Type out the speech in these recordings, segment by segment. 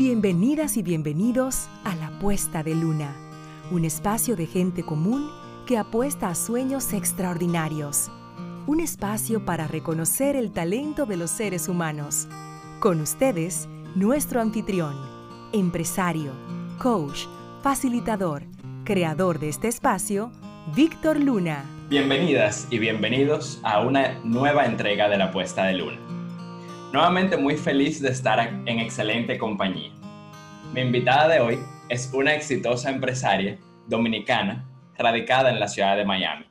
Bienvenidas y bienvenidos a La Puesta de Luna, un espacio de gente común que apuesta a sueños extraordinarios. Un espacio para reconocer el talento de los seres humanos. Con ustedes, nuestro anfitrión, empresario, coach, facilitador, creador de este espacio, Víctor Luna. Bienvenidas y bienvenidos a una nueva entrega de La Puesta de Luna. Nuevamente muy feliz de estar en excelente compañía. Mi invitada de hoy es una exitosa empresaria dominicana radicada en la ciudad de Miami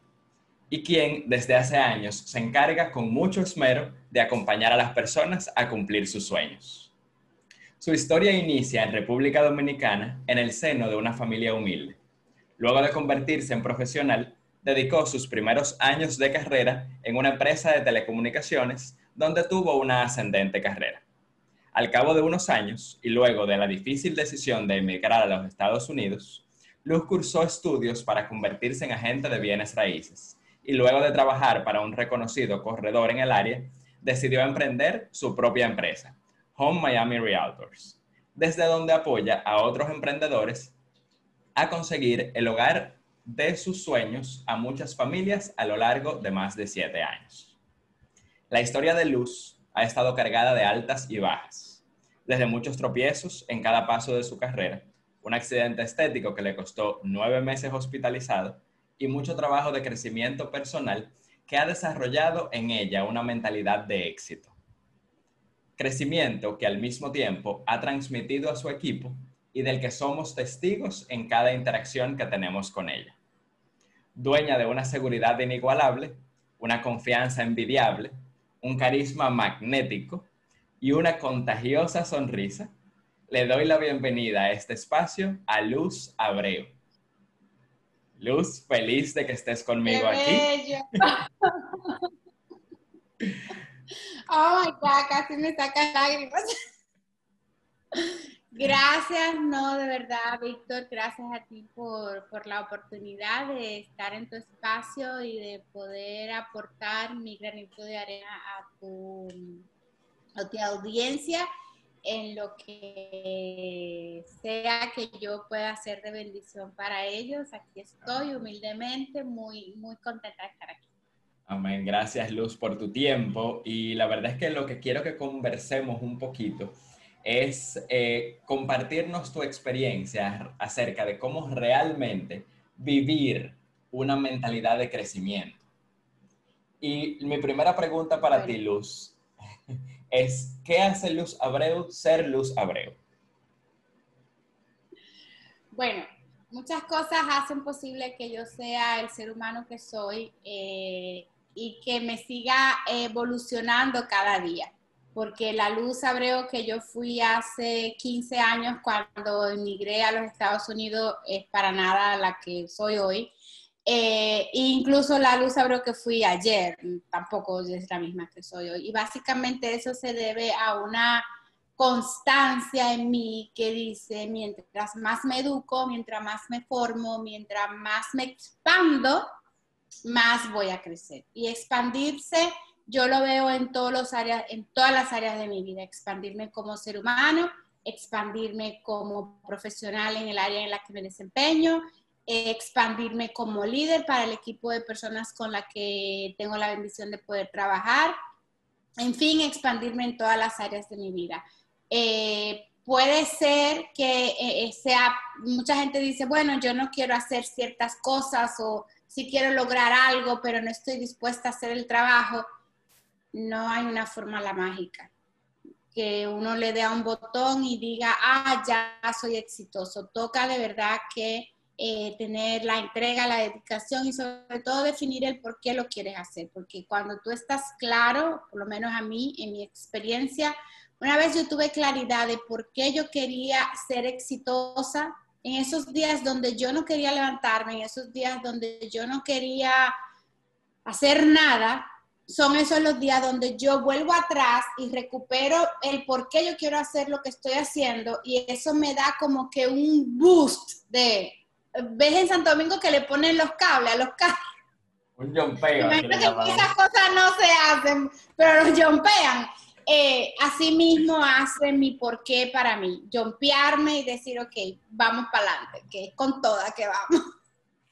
y quien desde hace años se encarga con mucho esmero de acompañar a las personas a cumplir sus sueños. Su historia inicia en República Dominicana en el seno de una familia humilde. Luego de convertirse en profesional, dedicó sus primeros años de carrera en una empresa de telecomunicaciones donde tuvo una ascendente carrera. Al cabo de unos años, y luego de la difícil decisión de emigrar a los Estados Unidos, Luz cursó estudios para convertirse en agente de bienes raíces, y luego de trabajar para un reconocido corredor en el área, decidió emprender su propia empresa, Home Miami Realtors, desde donde apoya a otros emprendedores a conseguir el hogar de sus sueños a muchas familias a lo largo de más de siete años. La historia de Luz ha estado cargada de altas y bajas, desde muchos tropiezos en cada paso de su carrera, un accidente estético que le costó nueve meses hospitalizado y mucho trabajo de crecimiento personal que ha desarrollado en ella una mentalidad de éxito. Crecimiento que al mismo tiempo ha transmitido a su equipo y del que somos testigos en cada interacción que tenemos con ella. Dueña de una seguridad inigualable, una confianza envidiable, un carisma magnético y una contagiosa sonrisa, le doy la bienvenida a este espacio a Luz Abreu. Luz, feliz de que estés conmigo aquí. oh my God, casi me saca lágrimas. Gracias, no, de verdad, Víctor, gracias a ti por, la oportunidad de estar en tu espacio y de poder aportar mi granito de arena a tu, a tu audiencia en lo que sea que yo pueda hacer de bendición para ellos. Aquí estoy humildemente, muy, muy contenta de estar aquí. Amén. Gracias, Luz, por tu tiempo. Y la verdad es que lo que quiero que conversemos un poquito es eh, compartirnos tu experiencia acerca de cómo realmente vivir una mentalidad de crecimiento. Y mi primera pregunta para ti, Luz, es, ¿qué hace Luz Abreu ser Luz Abreu? Bueno, muchas cosas hacen posible que yo sea el ser humano que soy eh, y que me siga evolucionando cada día porque la luz abreo que yo fui hace 15 años cuando emigré a los Estados Unidos es para nada la que soy hoy. Eh, incluso la luz abreo que fui ayer tampoco es la misma que soy hoy. Y básicamente eso se debe a una constancia en mí que dice, mientras más me educo, mientras más me formo, mientras más me expando, más voy a crecer. Y expandirse yo lo veo en, todos los áreas, en todas las áreas de mi vida, expandirme como ser humano, expandirme como profesional en el área en la que me desempeño, expandirme como líder para el equipo de personas con la que tengo la bendición de poder trabajar, en fin, expandirme en todas las áreas de mi vida. Eh, puede ser que eh, eh, sea, mucha gente dice, bueno, yo no quiero hacer ciertas cosas o si quiero lograr algo, pero no estoy dispuesta a hacer el trabajo no hay una fórmula mágica. Que uno le dé a un botón y diga, ah, ya soy exitoso. Toca de verdad que eh, tener la entrega, la dedicación y sobre todo definir el por qué lo quieres hacer. Porque cuando tú estás claro, por lo menos a mí, en mi experiencia, una vez yo tuve claridad de por qué yo quería ser exitosa, en esos días donde yo no quería levantarme, en esos días donde yo no quería hacer nada, son esos los días donde yo vuelvo atrás y recupero el por qué yo quiero hacer lo que estoy haciendo y eso me da como que un boost de, ves en Santo Domingo que le ponen los cables a los carros. Un jumpeo. esas cosas no se hacen, pero los jumpean. eh, así mismo hace mi porqué para mí, jumpearme y decir, ok, vamos para adelante, que es con toda que vamos.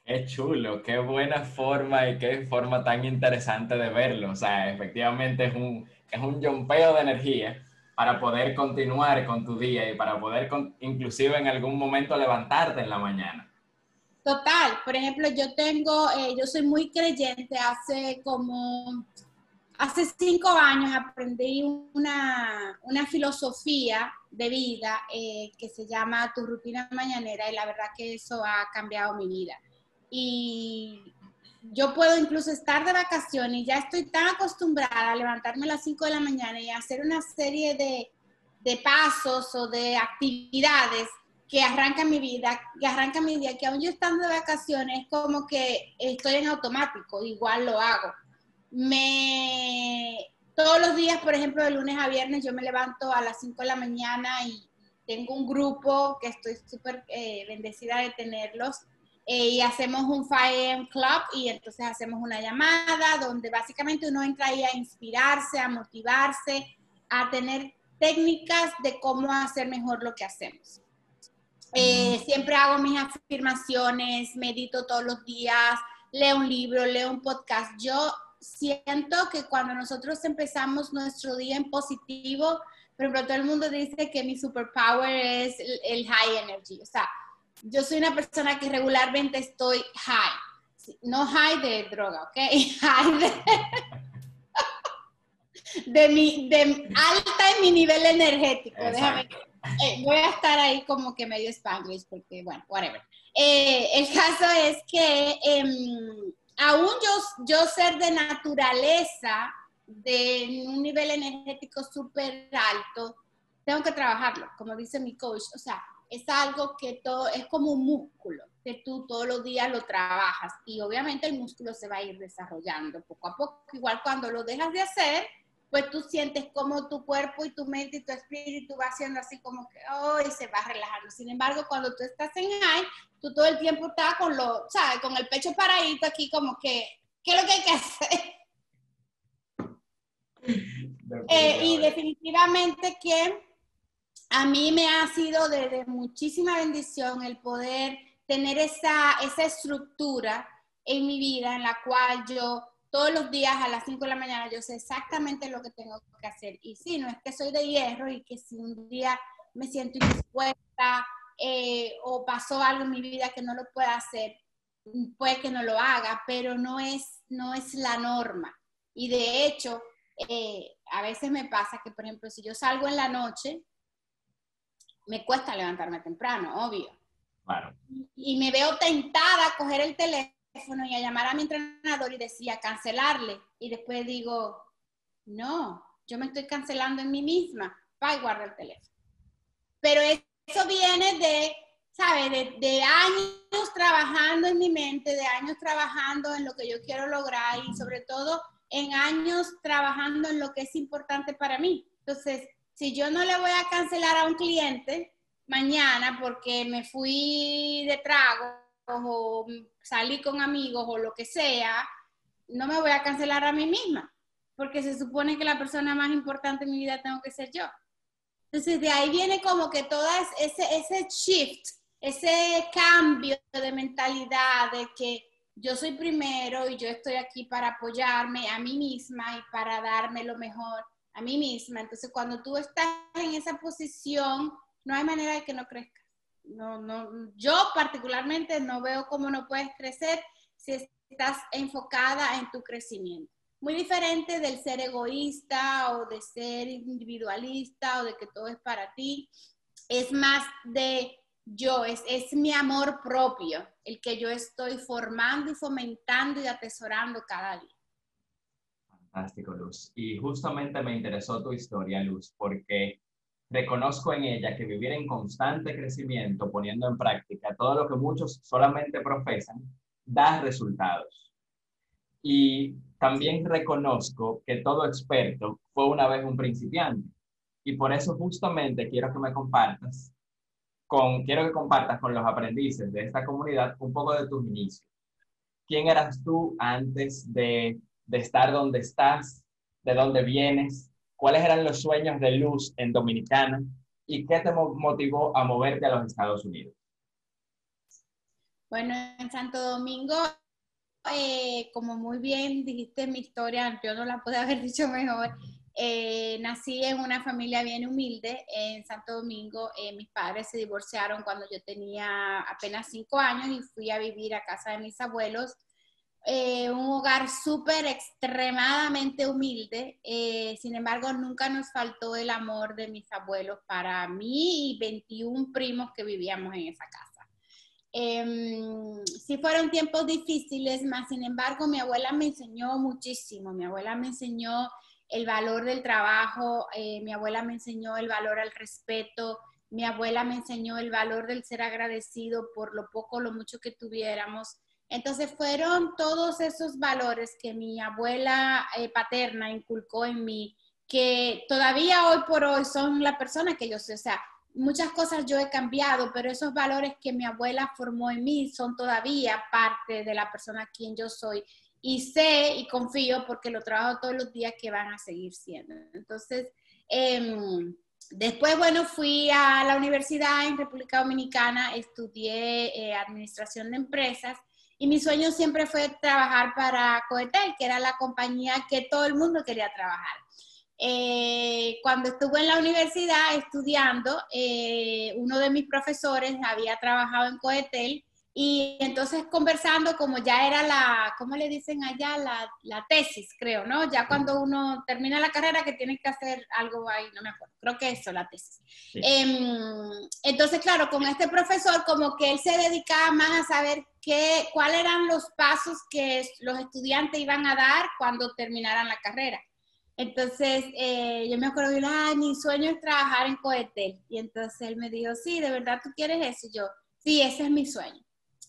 Qué chulo, qué buena forma y qué forma tan interesante de verlo. O sea, efectivamente es un, es un jumpeo de energía para poder continuar con tu día y para poder inclusive en algún momento levantarte en la mañana. Total, por ejemplo, yo tengo, eh, yo soy muy creyente, hace como, hace cinco años aprendí una, una filosofía de vida eh, que se llama Tu rutina mañanera y la verdad que eso ha cambiado mi vida. Y yo puedo incluso estar de vacaciones ya estoy tan acostumbrada a levantarme a las 5 de la mañana y hacer una serie de, de pasos o de actividades que arrancan mi vida, que arrancan mi día, que aún yo estando de vacaciones, es como que estoy en automático, igual lo hago. Me, todos los días, por ejemplo, de lunes a viernes, yo me levanto a las 5 de la mañana y tengo un grupo que estoy súper eh, bendecida de tenerlos eh, y hacemos un 5 Club y entonces hacemos una llamada donde básicamente uno entra ahí a inspirarse, a motivarse, a tener técnicas de cómo hacer mejor lo que hacemos. Eh, siempre hago mis afirmaciones, medito todos los días, leo un libro, leo un podcast. Yo siento que cuando nosotros empezamos nuestro día en positivo, por ejemplo, todo el mundo dice que mi superpower es el high energy. O sea, yo soy una persona que regularmente estoy high. No high de droga, ¿ok? High de, de, mi, de alta en mi nivel energético. Déjame, eh, voy a estar ahí como que medio spanglish porque, bueno, whatever. Eh, el caso es que em, aún yo, yo ser de naturaleza, de un nivel energético súper alto, tengo que trabajarlo, como dice mi coach. O sea, es algo que todo, es como un músculo, que tú todos los días lo trabajas y obviamente el músculo se va a ir desarrollando poco a poco. Igual cuando lo dejas de hacer, pues tú sientes como tu cuerpo y tu mente y tu espíritu va haciendo así como que, oh, y se va relajando. Sin embargo, cuando tú estás en high, tú todo el tiempo estás con lo, ¿sabes? Con el pecho paradito aquí como que, ¿qué es lo que hay que hacer? Eh, y definitivamente que a mí me ha sido de, muchísima bendición el poder tener esa, esa estructura en mi vida en la cual yo todos los días a las 5 de la mañana yo sé exactamente lo que tengo que hacer. Y sí, no es que soy de hierro y que si un día me siento indispuesta eh, o pasó algo en mi vida que no lo pueda hacer, puede que no lo haga, pero no es, no es la norma. Y de hecho, eh, a veces me pasa que, por ejemplo, si yo salgo en la noche, me cuesta levantarme temprano, obvio. Claro. Y me veo tentada a coger el teléfono y a llamar a mi entrenador y decía cancelarle. Y después digo, no, yo me estoy cancelando en mí misma. Va y guarda el teléfono. Pero eso viene de, ¿sabes? De, de, años trabajando en mi mente, de años trabajando en lo que yo quiero lograr y sobre todo en años trabajando en lo que es importante para mí. Entonces, si yo no le voy a cancelar a un cliente mañana porque me fui de trago o salí con amigos o lo que sea, no me voy a cancelar a mí misma, porque se supone que la persona más importante en mi vida tengo que ser yo. Entonces, de ahí viene como que todo ese, ese shift, ese cambio de mentalidad de que yo soy primero y yo estoy aquí para apoyarme a mí misma y para darme lo mejor a mí misma. Entonces, cuando tú estás en esa posición, no hay manera de que no crezcas. No, no, yo particularmente no veo cómo no puedes crecer si estás enfocada en tu crecimiento. Muy diferente del ser egoísta o de ser individualista o de que todo es para ti. Es más de yo, es, es mi amor propio, el que yo estoy formando y fomentando y atesorando cada día. Fantástico, Luz. Y justamente me interesó tu historia, Luz, porque reconozco en ella que vivir en constante crecimiento, poniendo en práctica todo lo que muchos solamente profesan, da resultados. Y también reconozco que todo experto fue una vez un principiante. Y por eso justamente quiero que me compartas con, quiero que compartas con los aprendices de esta comunidad un poco de tus inicios. ¿Quién eras tú antes de de estar donde estás, de dónde vienes cuáles eran los sueños de Luz en Dominicana y qué te motivó a moverte a los Estados Unidos. Bueno, en Santo Domingo, eh, como muy bien dijiste mi historia, yo no la pude haber dicho mejor. Eh, nací en una familia bien humilde en Santo Domingo. Eh, mis padres se divorciaron cuando yo tenía apenas cinco años y fui a vivir a casa de mis abuelos. Un hogar súper extremadamente humilde. sin embargo, nunca nos faltó el amor de mis abuelos para mí y 21 primos que vivíamos en esa casa. Eh, sí fueron tiempos difíciles, más sin embargo mi abuela me enseñó muchísimo. Mi abuela me enseñó el valor del trabajo, eh, mi abuela me enseñó el valor al respeto, mi abuela me enseñó el valor del ser agradecido por lo poco lo mucho que tuviéramos. Entonces fueron todos esos valores que mi abuela eh, paterna inculcó en mí, que todavía hoy por hoy son la persona que yo soy. O sea, muchas cosas yo he cambiado, pero esos valores que mi abuela formó en mí son todavía parte de la persona quien yo soy. Y sé y confío porque lo trabajo todos los días que van a seguir siendo. Entonces, em, después, bueno, fui a la universidad en República Dominicana, estudié eh, administración de empresas y mi sueño siempre fue trabajar para Coetel, que era la compañía que todo el mundo quería trabajar. Eh, cuando estuve en la universidad estudiando, eh, uno de mis profesores había trabajado en Coetel y entonces conversando, como ya era la, ¿cómo le dicen allá? La, la, tesis, creo, ¿no? Ya cuando uno termina la carrera que tiene que hacer algo ahí, no me acuerdo, creo que eso, la tesis. Em, entonces, claro, con este profesor, como que él se dedicaba más a saber qué, cuáles eran los pasos que los estudiantes iban a dar cuando terminaran la carrera. Entonces, eh, yo me acuerdo de, ah, mi sueño es trabajar en Coetel. Y entonces él me dijo, sí, ¿de verdad tú quieres eso? Y yo, sí, ese es mi sueño.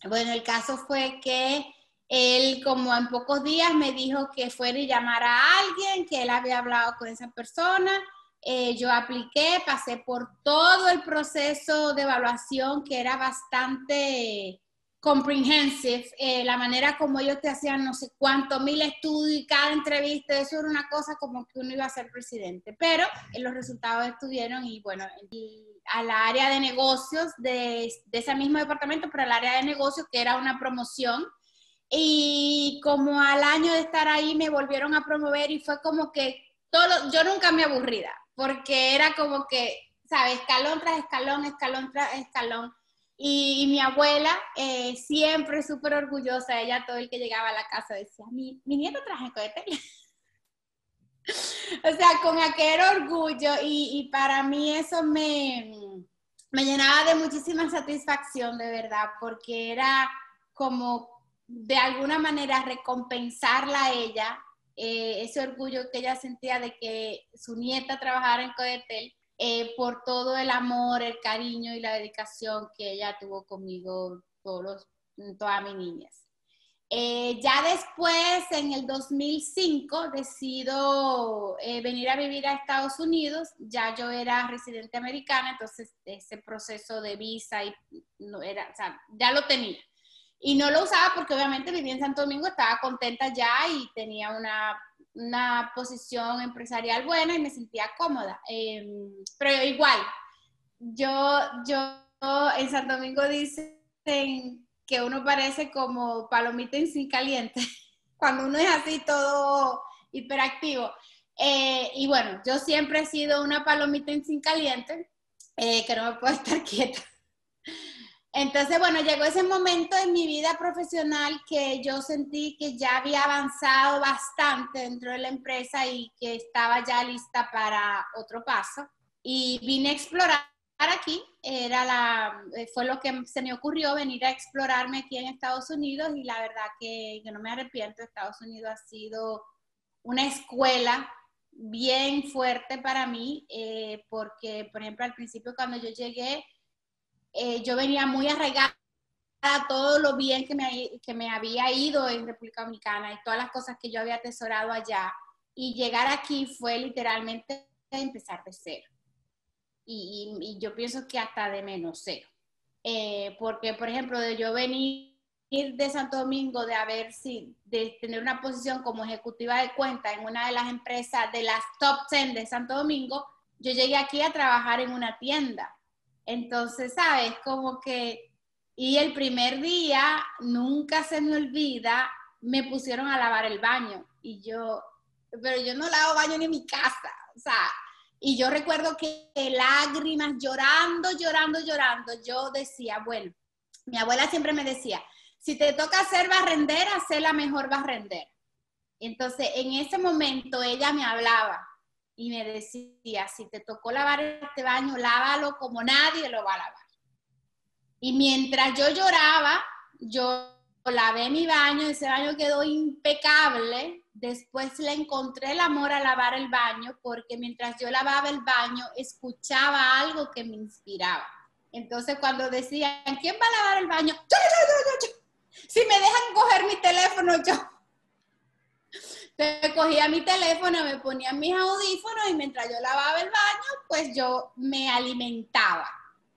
Bueno, el caso fue que él como en pocos días me dijo que fuera y llamara a alguien, que él había hablado con esa persona. Eh, yo apliqué, pasé por todo el proceso de evaluación que era bastante comprehensive, eh, la manera como ellos te hacían no sé cuántos mil estudios y cada entrevista, eso era una cosa como que uno iba a ser presidente, pero eh, los resultados estuvieron y bueno, al área de negocios de, de, ese mismo departamento, pero al área de negocios que era una promoción y como al año de estar ahí me volvieron a promover y fue como que todo, yo nunca me aburrida, porque era como que, ¿sabes? Escalón tras escalón, escalón tras escalón y, mi abuela, eh, siempre súper orgullosa, ella todo el que llegaba a la casa decía, mi, mi nieto traje cohete. o sea, con aquel orgullo y, para mí eso me, me, llenaba de muchísima satisfacción, de verdad, porque era como de alguna manera recompensarla a ella, eh, ese orgullo que ella sentía de que su nieta trabajara en Codetel eh, por todo el amor, el cariño y la dedicación que ella tuvo conmigo todos toda mi niñez. Eh, ya después, en el 2005, decido eh, venir a vivir a Estados Unidos. Ya yo era residente americana, entonces ese proceso de visa y no era, o sea, ya lo tenía. Y no lo usaba porque obviamente vivía en Santo Domingo, estaba contenta ya y tenía una una posición empresarial buena y me sentía cómoda. Em, pero igual, yo, yo en Santo Domingo dicen que uno parece como palomita en sin caliente, cuando uno es así todo hiperactivo. Eh, y bueno, yo siempre he sido una palomita en sin caliente, eh, que no me puedo estar quieta. Entonces, bueno, llegó ese momento en mi vida profesional que yo sentí que ya había avanzado bastante dentro de la empresa y que estaba ya lista para otro paso. Y vine a explorar aquí, era la, fue lo que se me ocurrió venir a explorarme aquí en Estados Unidos y la verdad que yo no me arrepiento, Estados Unidos ha sido una escuela bien fuerte para mí, eh, porque, por ejemplo, al principio cuando yo llegué, eh, yo venía muy arraigada a todo lo bien que me, había ido en República Dominicana y todas las cosas que yo había atesorado allá. Y llegar aquí fue literalmente empezar de cero. Y, yo pienso que hasta de menos cero. Eh, porque, por ejemplo, de yo venir de Santo Domingo, de haber si, de tener una posición como ejecutiva de cuenta en una de las empresas de las top 10 de Santo Domingo, yo llegué aquí a trabajar en una tienda. Entonces, ¿sabes? Como que, y el primer día, nunca se me olvida, me pusieron a lavar el baño y yo, pero yo no lavo baño ni en mi casa, o sea, y yo recuerdo que lágrimas, llorando, llorando, llorando, yo decía, bueno, mi abuela siempre me decía, si te toca ser barrendera, sé la mejor barrendera. Entonces, en ese momento ella me hablaba y me decía, si te tocó lavar este baño, lávalo como nadie lo va a lavar. Y mientras yo lloraba, yo lavé mi baño, ese baño quedó impecable. Después le encontré el amor a lavar el baño porque mientras yo lavaba el baño, escuchaba algo que me inspiraba. Entonces, cuando decían, ¿quién va a lavar el baño? Si me dejan coger mi teléfono, yo. Entonces, cogía mi teléfono, me ponía mis audífonos y mientras yo lavaba el baño, pues yo me alimentaba.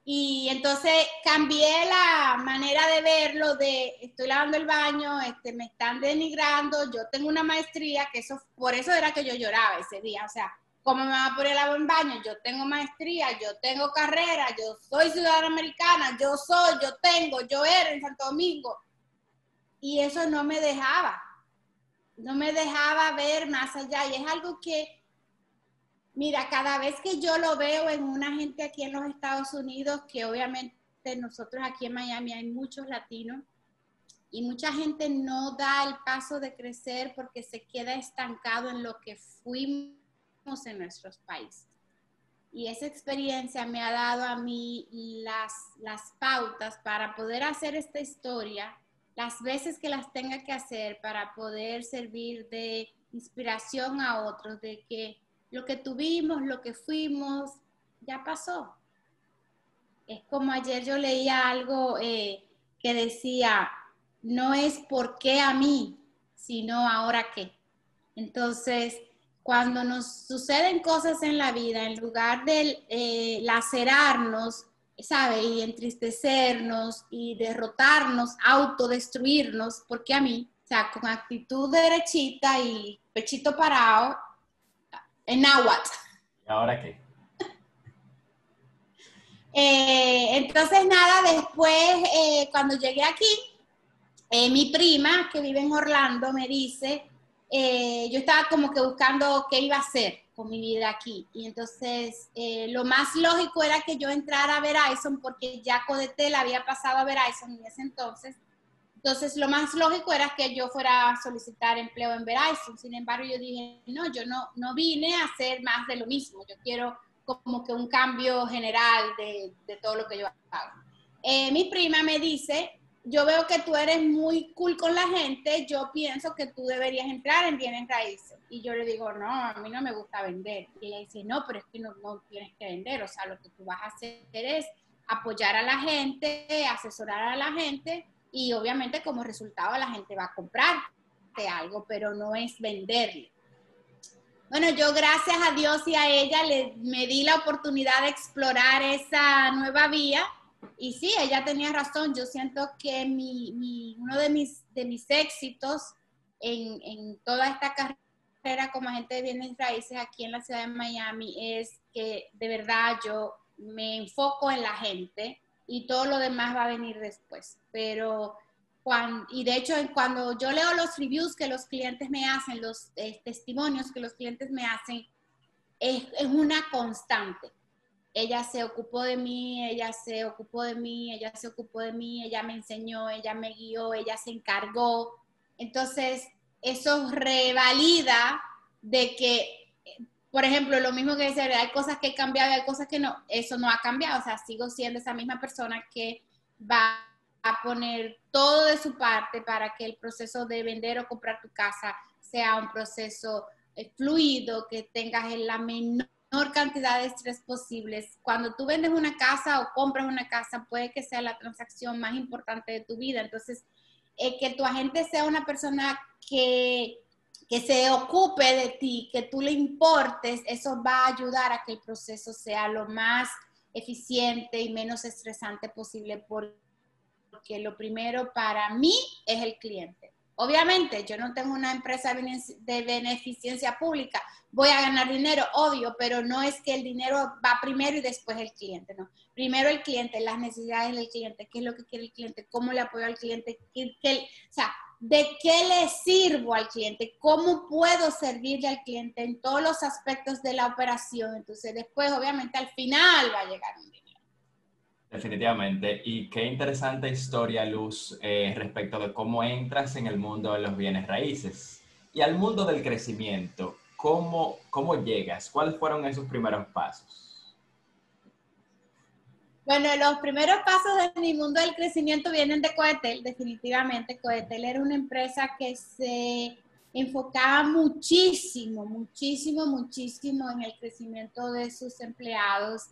Y entonces cambié la manera de verlo de estoy lavando el baño, este, me están denigrando, yo tengo una maestría, que eso, por eso era que yo lloraba ese día, o sea, ¿Cómo me va a poner el baño? Yo tengo maestría, yo tengo carrera, yo soy ciudadana americana, yo soy, yo tengo, yo era en Santo Domingo. Y eso no me dejaba, no me dejaba ver más allá. Y es algo que, mira, cada vez que yo lo veo en una gente aquí en los Estados Unidos, que obviamente nosotros aquí en Miami hay muchos latinos, y mucha gente no da el paso de crecer porque se queda estancado en lo que fuimos en nuestros países. Y esa experiencia me ha dado a mí las, las pautas para poder hacer esta historia las veces que las tenga que hacer para poder servir de inspiración a otros, de que lo que tuvimos, lo que fuimos, ya pasó. Es como ayer yo leía algo eh, que decía, no es por qué a mí, sino ahora qué. Entonces, cuando nos suceden cosas en la vida, en lugar de eh, lacerarnos, ¿sabe? Y entristecernos y derrotarnos, autodestruirnos, porque a mí, o sea, con actitud derechita y pechito parado, en náhuatl. ¿Y ahora qué? Eh, entonces, nada, después, eh, cuando llegué aquí, mi prima, que vive en Orlando, me dice, eh, yo estaba como que buscando qué iba a hacer con mi vida aquí. Y entonces eh, lo más lógico era que yo entrara a Verizon porque ya Codetel había pasado a Verizon en ese entonces. Entonces lo más lógico era que yo fuera a solicitar empleo en Verizon. Sin embargo, yo dije, no, yo no, no vine a hacer más de lo mismo. Yo quiero como que un cambio general de, de todo lo que yo hago. Eh, mi prima me dice, yo veo que tú eres muy cool con la gente, yo pienso que tú deberías entrar en bienes raíces. Y yo le digo, no, a mí no me gusta vender. Y ella dice, no, pero es que no, no tienes que vender, o sea, lo que tú vas a hacer es apoyar a la gente, asesorar a la gente y obviamente como resultado la gente va a comprarte algo, pero no es venderle. Bueno, yo gracias a Dios y a ella le, me di la oportunidad de explorar esa nueva vía y sí, ella tenía razón. Yo siento que mi, uno de mis, de mis éxitos en, en, toda esta carrera como agente de bienes raíces aquí en la ciudad de Miami es que de verdad yo me enfoco en la gente y todo lo demás va a venir después. Pero cuando, y de hecho cuando yo leo los reviews que los clientes me hacen, los eh, testimonios que los clientes me hacen, es, es una constante ella se ocupó de mí, ella se ocupó de mí, ella se ocupó de mí, ella me enseñó, ella me guió, ella se encargó. Entonces, eso revalida de que, por ejemplo, lo mismo que decir, hay cosas que he cambiado y hay cosas que no, eso no ha cambiado, o sea, sigo siendo esa misma persona que va a poner todo de su parte para que el proceso de vender o comprar tu casa sea un proceso eh, fluido, que tengas la menor cantidad de estrés posibles. Cuando tú vendes una casa o compras una casa, puede que sea la transacción más importante de tu vida. Entonces, eh, que tu agente sea una persona que, que se ocupe de ti, que tú le importes, eso va a ayudar a que el proceso sea lo más eficiente y menos estresante posible porque porque lo primero para mí es el cliente. Obviamente, yo no tengo una empresa de beneficencia pública, voy a ganar dinero, obvio, pero no es que el dinero va primero y después el cliente, no. Primero el cliente, las necesidades del cliente, qué es lo que quiere el cliente, cómo le apoyo al cliente, qué, o sea, de qué le sirvo al cliente, cómo puedo servirle al cliente en todos los aspectos de la operación. Entonces, después, obviamente, al final va a llegar un dinero. Definitivamente. Y qué interesante historia, Luz, eh, respecto de cómo entras en el mundo de los bienes raíces y al mundo del crecimiento. ¿Cómo, cómo llegas? ¿Cuáles fueron esos primeros pasos? Bueno, los primeros pasos de mi mundo del crecimiento vienen de Coetel, definitivamente. Coetel era una empresa que se enfocaba muchísimo, muchísimo, muchísimo en el crecimiento de sus empleados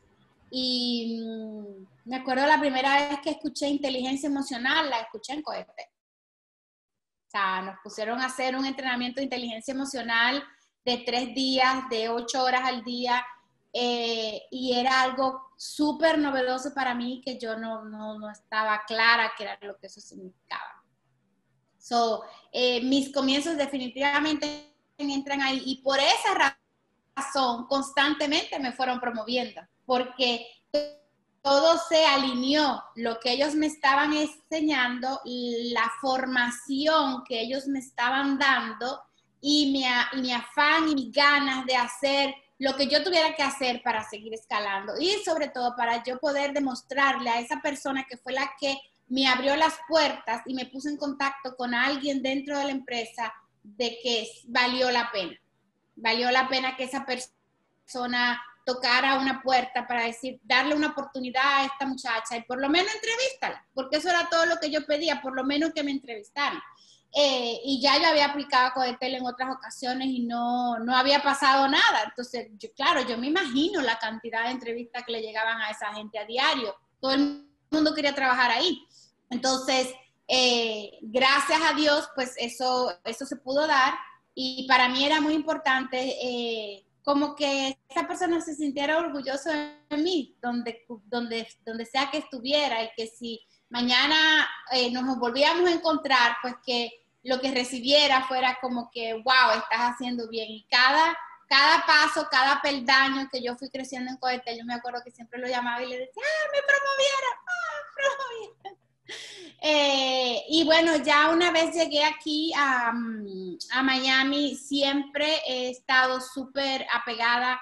y mm, me acuerdo la primera vez que escuché inteligencia emocional, la escuché en Cohete. O sea, nos pusieron a hacer un entrenamiento de inteligencia emocional de tres días, de ocho horas al día, eh, y era algo súper novedoso para mí que yo no, no, no, estaba clara qué era lo que eso significaba. So, eh, mis comienzos definitivamente entran ahí y por esa razón constantemente me fueron promoviendo porque todo se alineó, lo que ellos me estaban enseñando, la formación que ellos me estaban dando y mi, mi afán y mis ganas de hacer lo que yo tuviera que hacer para seguir escalando y sobre todo para yo poder demostrarle a esa persona que fue la que me abrió las puertas y me puso en contacto con alguien dentro de la empresa de que valió la pena. Valió la pena que esa persona tocar a una puerta para decir, darle una oportunidad a esta muchacha y por lo menos entrevístala, porque eso era todo lo que yo pedía, por lo menos que me entrevistaran. Eh, y ya yo había aplicado a Codetel en otras ocasiones y no, no había pasado nada. Entonces, claro, yo me imagino la cantidad de entrevistas que le llegaban a esa gente a diario. Todo el mundo quería trabajar ahí. Entonces, eh, gracias a Dios, pues eso, eso se pudo dar. Y para mí era muy importante eh, como que esa persona se sintiera orgulloso de mí, donde, donde, donde sea que estuviera, y que si mañana eh, nos volvíamos a encontrar, pues que lo que recibiera fuera como que, wow, estás haciendo bien. Y cada, cada paso, cada peldaño que yo fui creciendo en Coetel, yo me acuerdo que siempre lo llamaba y le decía, ah, me promovieron, ah, promovieron. Eh, y bueno, ya una vez llegué aquí a, a Miami, siempre he estado súper apegada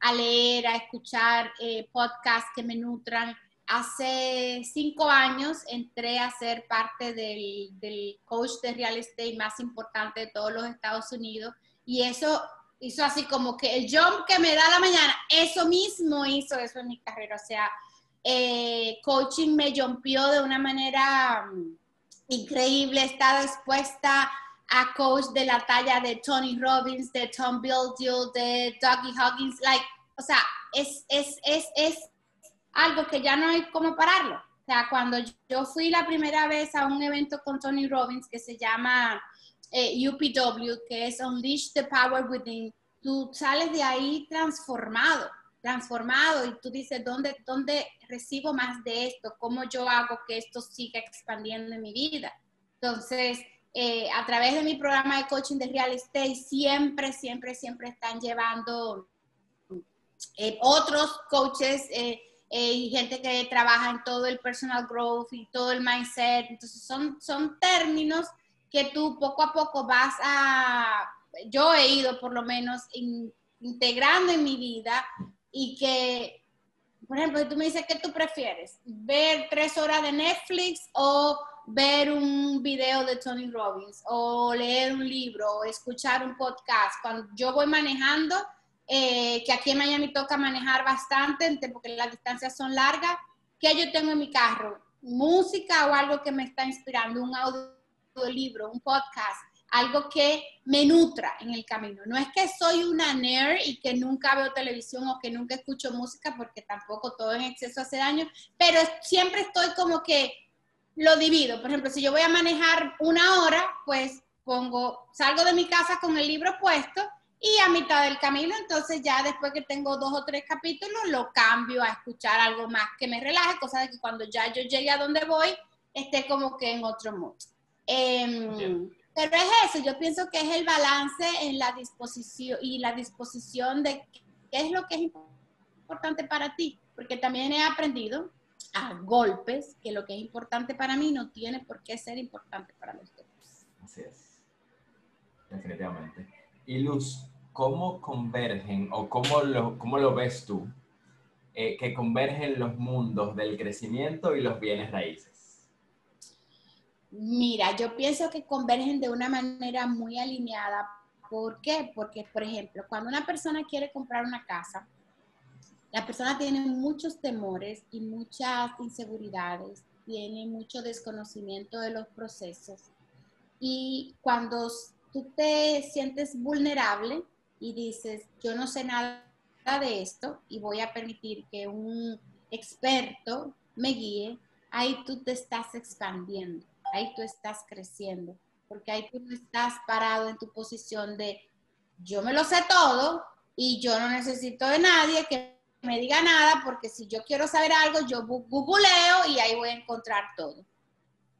a leer, a escuchar eh, podcasts que me nutran. Hace cinco años entré a ser parte del, del, coach de real estate más importante de todos los Estados Unidos y eso hizo así como que el jump que me da la mañana, eso mismo hizo eso en mi carrera. O sea, eh, coaching me jumpió de una manera mm, increíble, está dispuesta a coach de la talla de Tony Robbins, de Tom Bildill, de Dougie Huggins, like, o sea, es, es, es, es algo que ya no hay como pararlo. O sea, cuando yo fui la primera vez a un evento con Tony Robbins que se llama eh, UPW, que es Unleash the Power Within, tú sales de ahí transformado transformado y tú dices, ¿dónde, ¿dónde recibo más de esto? ¿Cómo yo hago que esto siga expandiendo en mi vida? Entonces, eh, a través de mi programa de coaching de real estate, siempre, siempre, siempre están llevando eh, otros coaches eh, y gente que trabaja en todo el personal growth y todo el mindset. Entonces, son, son términos que tú poco a poco vas a, yo he ido por lo menos integrando en mi vida y que, por ejemplo, tú me dices, ¿qué tú prefieres? ¿Ver tres horas de Netflix o ver un video de Tony Robbins o leer un libro o escuchar un podcast? Cuando yo voy manejando, eh, que aquí en Miami toca manejar bastante porque las distancias son largas, ¿qué yo tengo en mi carro? ¿Música o algo que me está inspirando? ¿Un audiolibro, un podcast? Algo que me nutra en el camino. No es que soy una nerd y que nunca veo televisión o que nunca escucho música, porque tampoco todo en exceso hace daño, pero siempre estoy como que lo divido. Por ejemplo, si yo voy a manejar una hora, pues pongo, salgo de mi casa con el libro puesto y a mitad del camino, entonces ya después que tengo dos o tres capítulos, lo cambio a escuchar algo más que me relaje, cosa de que cuando ya yo llegue a donde voy, esté como que en otro modo. Pero es eso, yo pienso que es el balance en la disposición y la disposición de qué es lo que es importante para ti, porque también he aprendido a golpes que lo que es importante para mí no tiene por qué ser importante para los demás. Así es, definitivamente. Y Luz, ¿cómo convergen o cómo lo, cómo lo ves tú eh, que convergen los mundos del crecimiento y los bienes raíces? Mira, yo pienso que convergen de una manera muy alineada. ¿Por qué? Porque, por ejemplo, cuando una persona quiere comprar una casa, la persona tiene muchos temores y muchas inseguridades, tiene mucho desconocimiento de los procesos. Y cuando tú te sientes vulnerable y dices, yo no sé nada de esto y voy a permitir que un experto me guíe, ahí tú te estás expandiendo, ahí tú estás creciendo, porque ahí tú no estás parado en tu posición de, yo me lo sé todo y yo no necesito de nadie que me diga nada, porque si yo quiero saber algo, yo googleo y ahí voy a encontrar todo.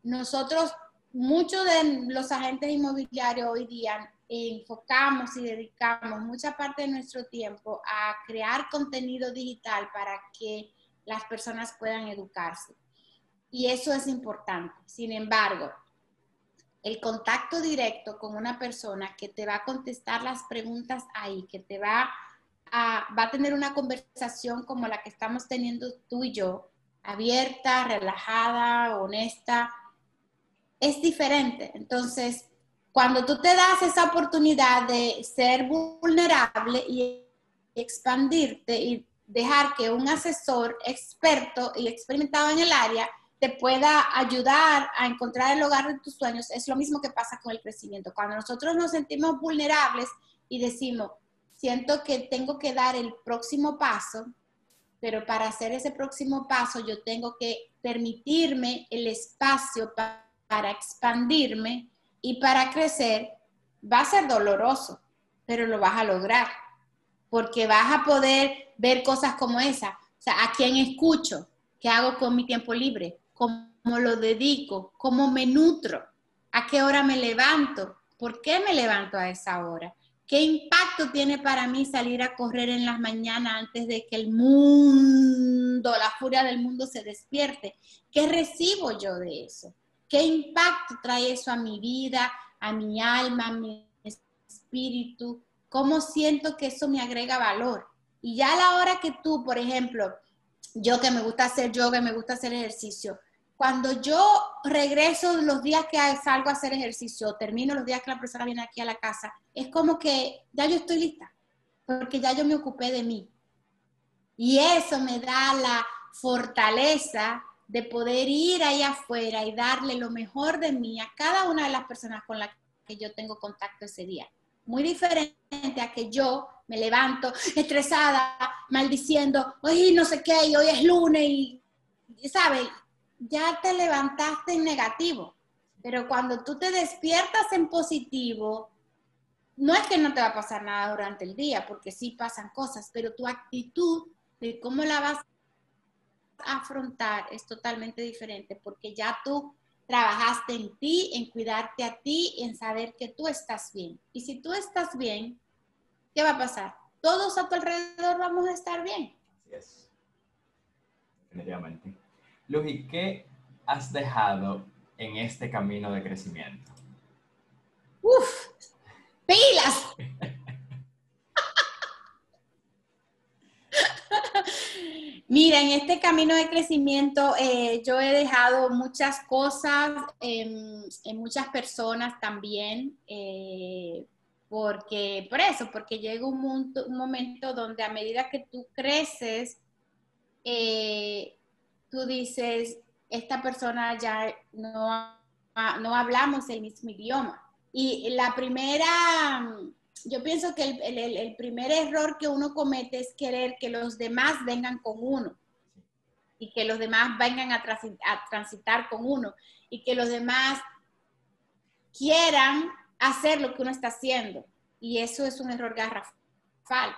Nosotros, muchos de los agentes inmobiliarios hoy día enfocamos y dedicamos mucha parte de nuestro tiempo a crear contenido digital para que las personas puedan educarse. Y eso es importante. Sin embargo, el contacto directo con una persona que te va a contestar las preguntas ahí, que te va va a tener una conversación como la que estamos teniendo tú y yo, abierta, relajada, honesta, es diferente. Entonces, cuando tú te das esa oportunidad de ser vulnerable y expandirte y dejar que un asesor experto y experimentado en el área te pueda ayudar a encontrar el hogar de tus sueños, es lo mismo que pasa con el crecimiento. Cuando nosotros nos sentimos vulnerables y decimos, siento que tengo que dar el próximo paso, pero para hacer ese próximo paso yo tengo que permitirme el espacio para expandirme y para crecer. Va a ser doloroso, pero lo vas a lograr, porque vas a poder ver cosas como esa. O sea, a quién escucho, qué hago con mi tiempo libre, cómo lo dedico, cómo me nutro, a qué hora me levanto, por qué me levanto a esa hora ¿Qué impacto tiene para mí salir a correr en las mañanas antes de que el mundo, la furia del mundo se despierte? ¿Qué recibo yo de eso? ¿Qué impacto trae eso a mi vida, a mi alma, a mi espíritu? ¿Cómo siento que eso me agrega valor? Y ya a la hora que tú, por ejemplo, yo que me gusta hacer yoga, me gusta hacer ejercicio, cuando yo regreso los días que salgo a hacer ejercicio, termino los días que la persona viene aquí a la casa, es como que ya yo estoy lista, porque ya yo me ocupé de mí. Y eso me da la fortaleza de poder ir ahí afuera y darle lo mejor de mí a cada una de las personas con las que yo tengo contacto ese día. Muy diferente a que yo me levanto estresada, maldiciendo, hoy no sé qué, hoy es lunes, y, ¿sabes? Ya te levantaste en negativo. Pero cuando tú te despiertas en positivo, no es que no te va a pasar nada durante el día, porque sí pasan cosas, pero tu actitud de cómo la vas a afrontar es totalmente diferente, porque ya tú trabajaste en ti, en cuidarte a ti, en saber que tú estás bien. Y si tú estás bien, ¿qué va a pasar? Todos a tu alrededor vamos a estar bien. Así es. Definitivamente. Luis, ¿qué has dejado en este camino de crecimiento? Uf, pilas. Mira, en este camino de crecimiento eh, yo he dejado muchas cosas en, muchas personas también, eh, porque por eso, porque llega un, un, momento donde a medida que tú creces, eh, tú dices, esta persona ya no, no hablamos el mismo idioma. Y la primera, yo pienso que el, primer error que uno comete es querer que los demás vengan con uno y que los demás vengan a, transitar con uno y que los demás quieran hacer lo que uno está haciendo. Y eso es un error garrafal.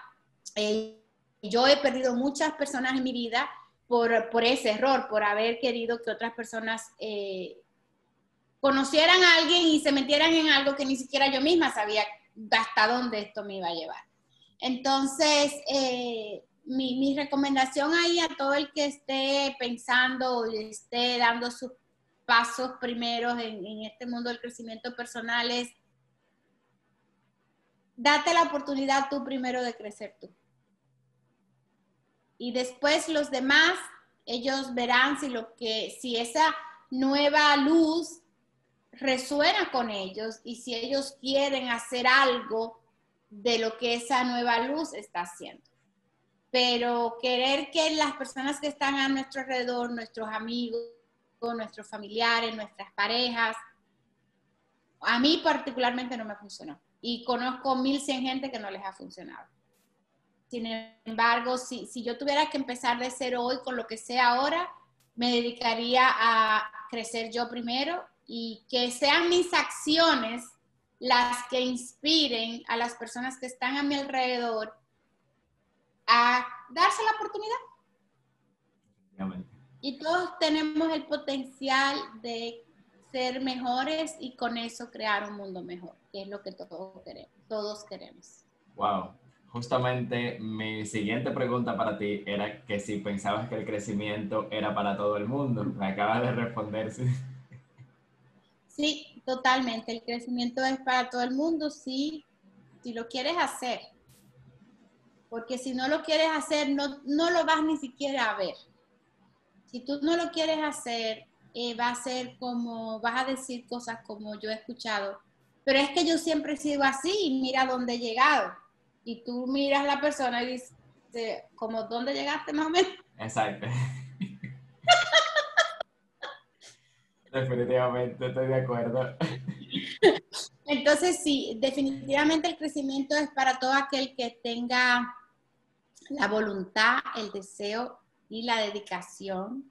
Eh, yo he perdido muchas personas en mi vida por, ese error, por haber querido que otras personas eh, conocieran a alguien y se metieran en algo que ni siquiera yo misma sabía hasta dónde esto me iba a llevar. Entonces, eh, mi, recomendación ahí a todo el que esté pensando y esté dando sus pasos primeros en, en este mundo del crecimiento personal es date la oportunidad tú primero de crecer tú y después los demás, ellos verán si lo que, si esa nueva luz resuena con ellos y si ellos quieren hacer algo de lo que esa nueva luz está haciendo. Pero querer que las personas que están a nuestro alrededor, nuestros amigos, nuestros familiares, nuestras parejas, a mí particularmente no me funcionó. Y conozco mil cien gente que no les ha funcionado. Sin embargo, si, si yo tuviera que empezar de cero hoy con lo que sé ahora, me dedicaría a crecer yo primero y que sean mis acciones las que inspiren a las personas que están a mi alrededor a darse la oportunidad. Y todos tenemos el potencial de ser mejores y con eso crear un mundo mejor, que es lo que todos queremos. Todos queremos. Wow, justamente mi siguiente pregunta para ti era que si pensabas que el crecimiento era para todo el mundo. Me acabas de responder, sí. Sí, totalmente. El crecimiento es para todo el mundo, sí, si lo quieres hacer. Porque si no lo quieres hacer, no, no lo vas ni siquiera a ver. Si tú no lo quieres hacer, eh, va a ser como, vas a decir cosas como yo he escuchado, pero es que yo siempre he sido así y mira dónde he llegado y tú miras a la persona y dices, como, ¿dónde llegaste más o menos? Exacto. definitivamente, estoy de acuerdo. Entonces, sí, definitivamente el crecimiento es para todo aquel que tenga la voluntad, el deseo y la dedicación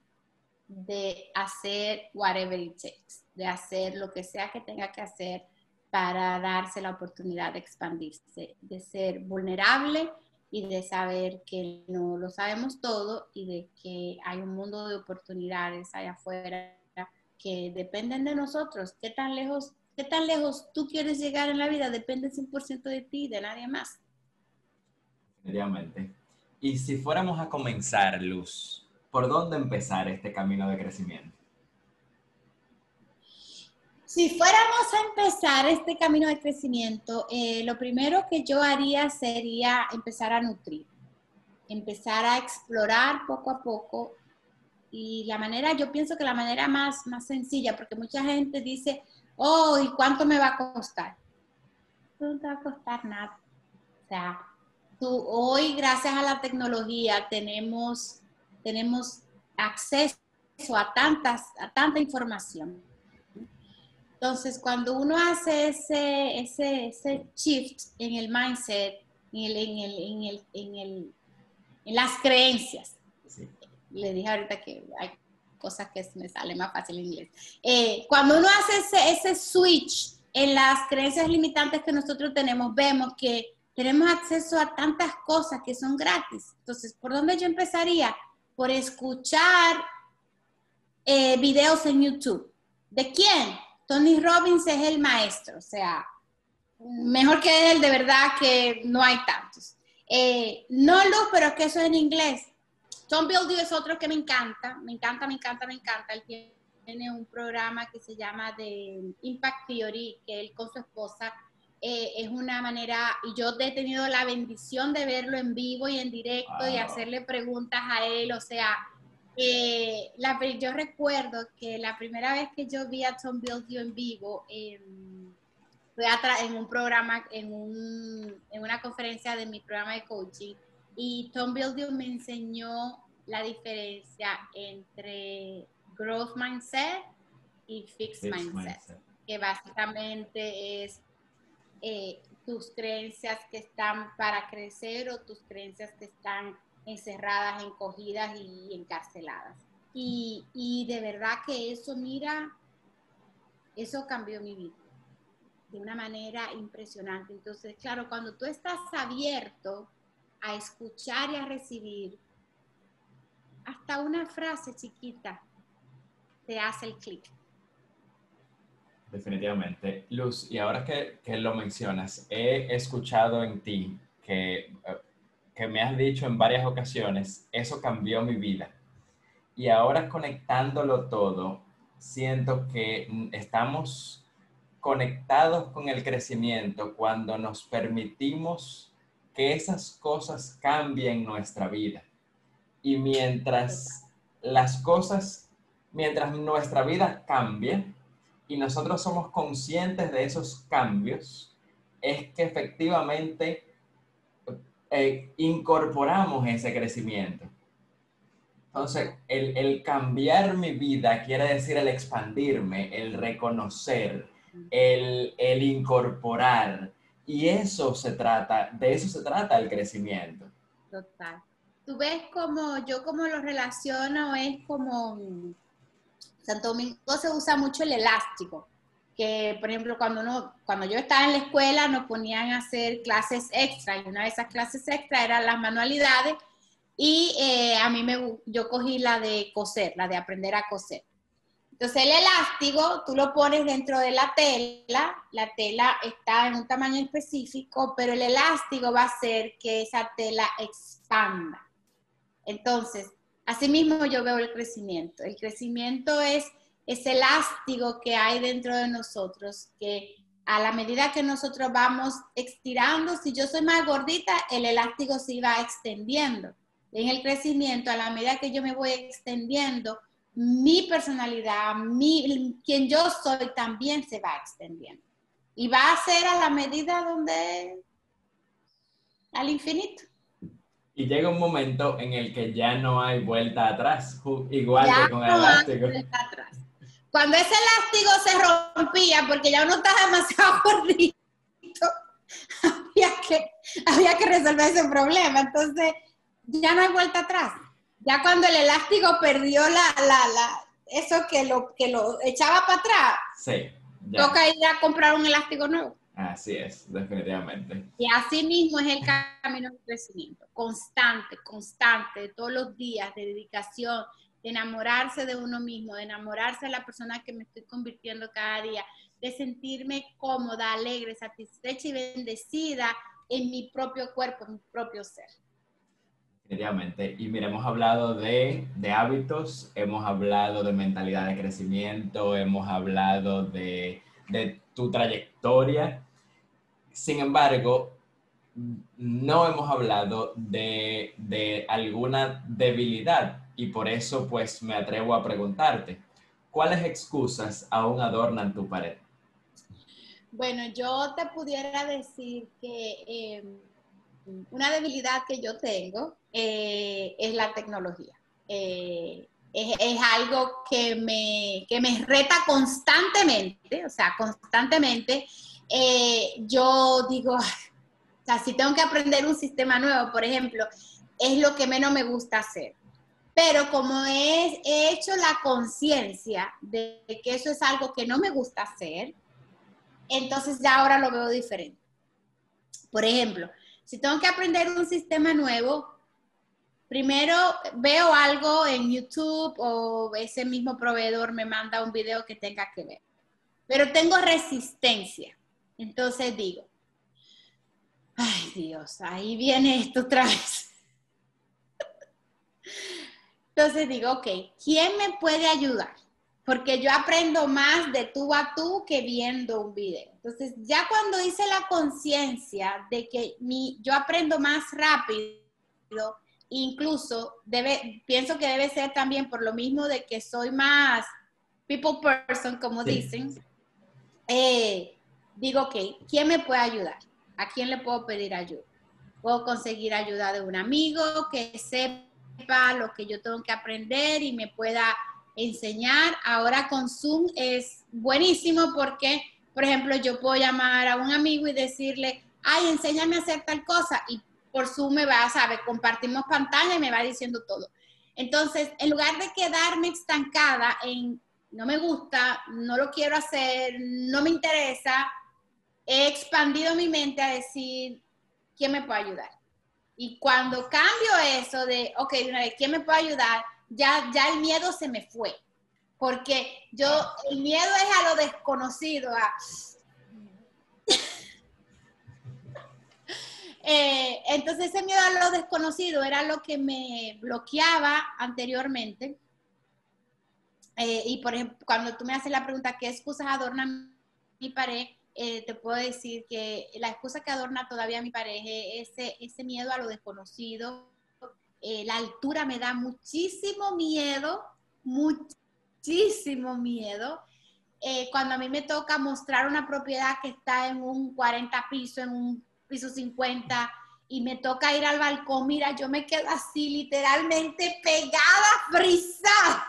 de hacer whatever it takes, de hacer lo que sea que tenga que hacer para darse la oportunidad de expandirse, de ser vulnerable y de saber que no lo sabemos todo y de que hay un mundo de oportunidades allá afuera que dependen de nosotros. ¿Qué tan lejos, qué tan lejos tú quieres llegar en la vida? Depende 100% de ti, de nadie más. Definitivamente. Y si fuéramos a comenzar, Luz, ¿por dónde empezar este camino de crecimiento? Si fuéramos a empezar este camino de crecimiento, eh, lo primero que yo haría sería empezar a nutrir, empezar a explorar poco a poco. Y la manera, yo pienso que la manera más, más sencilla, porque mucha gente dice, oh, ¿y cuánto me va a costar? No te va a costar nada. O sea, tú, hoy, gracias a la tecnología, tenemos, tenemos acceso a, tantas, a tanta información entonces, cuando uno hace ese, ese, ese shift en el mindset, en, el, en, el, en, el, en, el, en las creencias, le dije ahorita que hay cosas que me salen más fácil en inglés. Eh, cuando uno hace ese, ese switch en las creencias limitantes que nosotros tenemos, vemos que tenemos acceso a tantas cosas que son gratis. Entonces, ¿por dónde yo empezaría? Por escuchar eh, videos en YouTube. ¿De quién? Tony Robbins es el maestro, o sea, mejor que él, de verdad que no hay tantos. Eh, no Luz, pero es que eso es en inglés. Tom Bildy es otro que me encanta, me encanta, me encanta, me encanta. Él tiene un programa que se llama de Impact Theory, que él con su esposa eh, es una manera, y yo he tenido la bendición de verlo en vivo y en directo y hacerle preguntas a él, o sea, eh, la, yo recuerdo que la primera vez que yo vi a Tom Bildio en vivo fue en un programa, en, un, en, una conferencia de mi programa de coaching y Tom Bildio me enseñó la diferencia entre growth mindset y fixed, mindset, que básicamente es eh, tus creencias que están para crecer o tus creencias que están encerradas, encogidas y encarceladas. Y, y de verdad que eso, mira, eso cambió mi vida de una manera impresionante. Entonces, claro, cuando tú estás abierto a escuchar y a recibir, hasta una frase chiquita te hace el clic. Definitivamente. Luz, y ahora que, que, lo mencionas, he escuchado en ti que, que me has dicho en varias ocasiones, eso cambió mi vida. Y ahora conectándolo todo, siento que estamos conectados con el crecimiento cuando nos permitimos que esas cosas cambien nuestra vida. Y mientras las cosas, mientras nuestra vida cambie y nosotros somos conscientes de esos cambios, es que efectivamente eh, incorporamos ese crecimiento. Entonces, el, el, cambiar mi vida quiere decir el expandirme, el reconocer, el, el incorporar. Y eso se trata, de eso se trata el crecimiento. Total. Tú ves como, yo como lo relaciono, es como, Santo Domingo se usa mucho el elástico, que por ejemplo cuando, uno, cuando yo estaba en la escuela nos ponían a hacer clases extra y una de esas clases extra eran las manualidades y eh, a mí me, yo cogí la de coser, la de aprender a coser. Entonces el elástico tú lo pones dentro de la tela, la tela está en un tamaño específico, pero el elástico va a hacer que esa tela expanda. Entonces, así mismo yo veo el crecimiento. El crecimiento es ese elástico que hay dentro de nosotros, que a la medida que nosotros vamos estirando, si yo soy más gordita, el elástico se va extendiendo. En el crecimiento, a la medida que yo me voy extendiendo, mi personalidad, mi, quien yo soy también se va extendiendo. Y va a ser a la medida donde, al infinito. Y llega un momento en el que ya no hay vuelta atrás, igual que con el elástico. Cuando ese elástico se rompía, porque ya uno está demasiado gordito, había que, había que resolver ese problema. Entonces, ya no hay vuelta atrás. Ya cuando el elástico perdió la, la, la, eso que lo, que lo echaba para atrás, sí, toca ir a comprar un elástico nuevo. Así es, definitivamente. Y así mismo es el camino del crecimiento, constante, constante, todos los días, de dedicación, de enamorarse de uno mismo, de enamorarse de la persona que me estoy convirtiendo cada día, de sentirme cómoda, alegre, satisfecha y bendecida en mi propio cuerpo, en mi propio ser. Definitivamente. Y mira, hemos hablado de, de, hábitos, hemos hablado de mentalidad de crecimiento, hemos hablado de, de tu trayectoria. Sin embargo, no hemos hablado de, de, alguna debilidad y por eso pues me atrevo a preguntarte, ¿cuáles excusas aún adornan tu pared? Bueno, yo te pudiera decir que eh, una debilidad que yo tengo eh, es la tecnología. Eh, es, algo que me, que me reta constantemente, o sea, constantemente. Eh, yo digo, o sea, si tengo que aprender un sistema nuevo, por ejemplo, es lo que menos me gusta hacer. Pero como he hecho la conciencia de que eso es algo que no me gusta hacer, entonces ya ahora lo veo diferente. Por ejemplo, si tengo que aprender un sistema nuevo, primero veo algo en YouTube o ese mismo proveedor me manda un video que tenga que ver. Pero tengo resistencia. Entonces digo, ay Dios, ahí viene esto otra vez. Entonces digo, ok, ¿quién me puede ayudar? porque yo aprendo más de tú a tú que viendo un video. Entonces, ya cuando hice la conciencia de que mi, yo aprendo más rápido, incluso debe, pienso que debe ser también por lo mismo de que soy más people person, como dicen, eh, digo, ok, ¿quién me puede ayudar? ¿A quién le puedo pedir ayuda? Puedo conseguir ayuda de un amigo que sepa lo que yo tengo que aprender y me pueda enseñar. Ahora con Zoom es buenísimo porque, por ejemplo, yo puedo llamar a un amigo y decirle, ay, enséñame a hacer tal cosa. Y por Zoom me va, sabe, compartimos pantalla y me va diciendo todo. Entonces, en lugar de quedarme estancada en no me gusta, no lo quiero hacer, no me interesa, he expandido mi mente a decir, ¿quién me puede ayudar? Y cuando cambio eso de, ok, ¿quién me puede ayudar? ya, ya el miedo se me fue. Porque yo, el miedo es a lo desconocido, eh, entonces ese miedo a lo desconocido era lo que me bloqueaba anteriormente. Eh, y por ejemplo, cuando tú me haces la pregunta, ¿qué excusas adornan mi pared? Eh, te puedo decir que la excusa que adorna todavía mi pareja es ese, ese miedo a lo desconocido. Eh, la altura me da muchísimo miedo, muchísimo miedo. Eh, cuando a mí me toca mostrar una propiedad que está en un 40 piso, en un piso 50, y me toca ir al balcón, mira, yo me quedo así literalmente pegada, frisada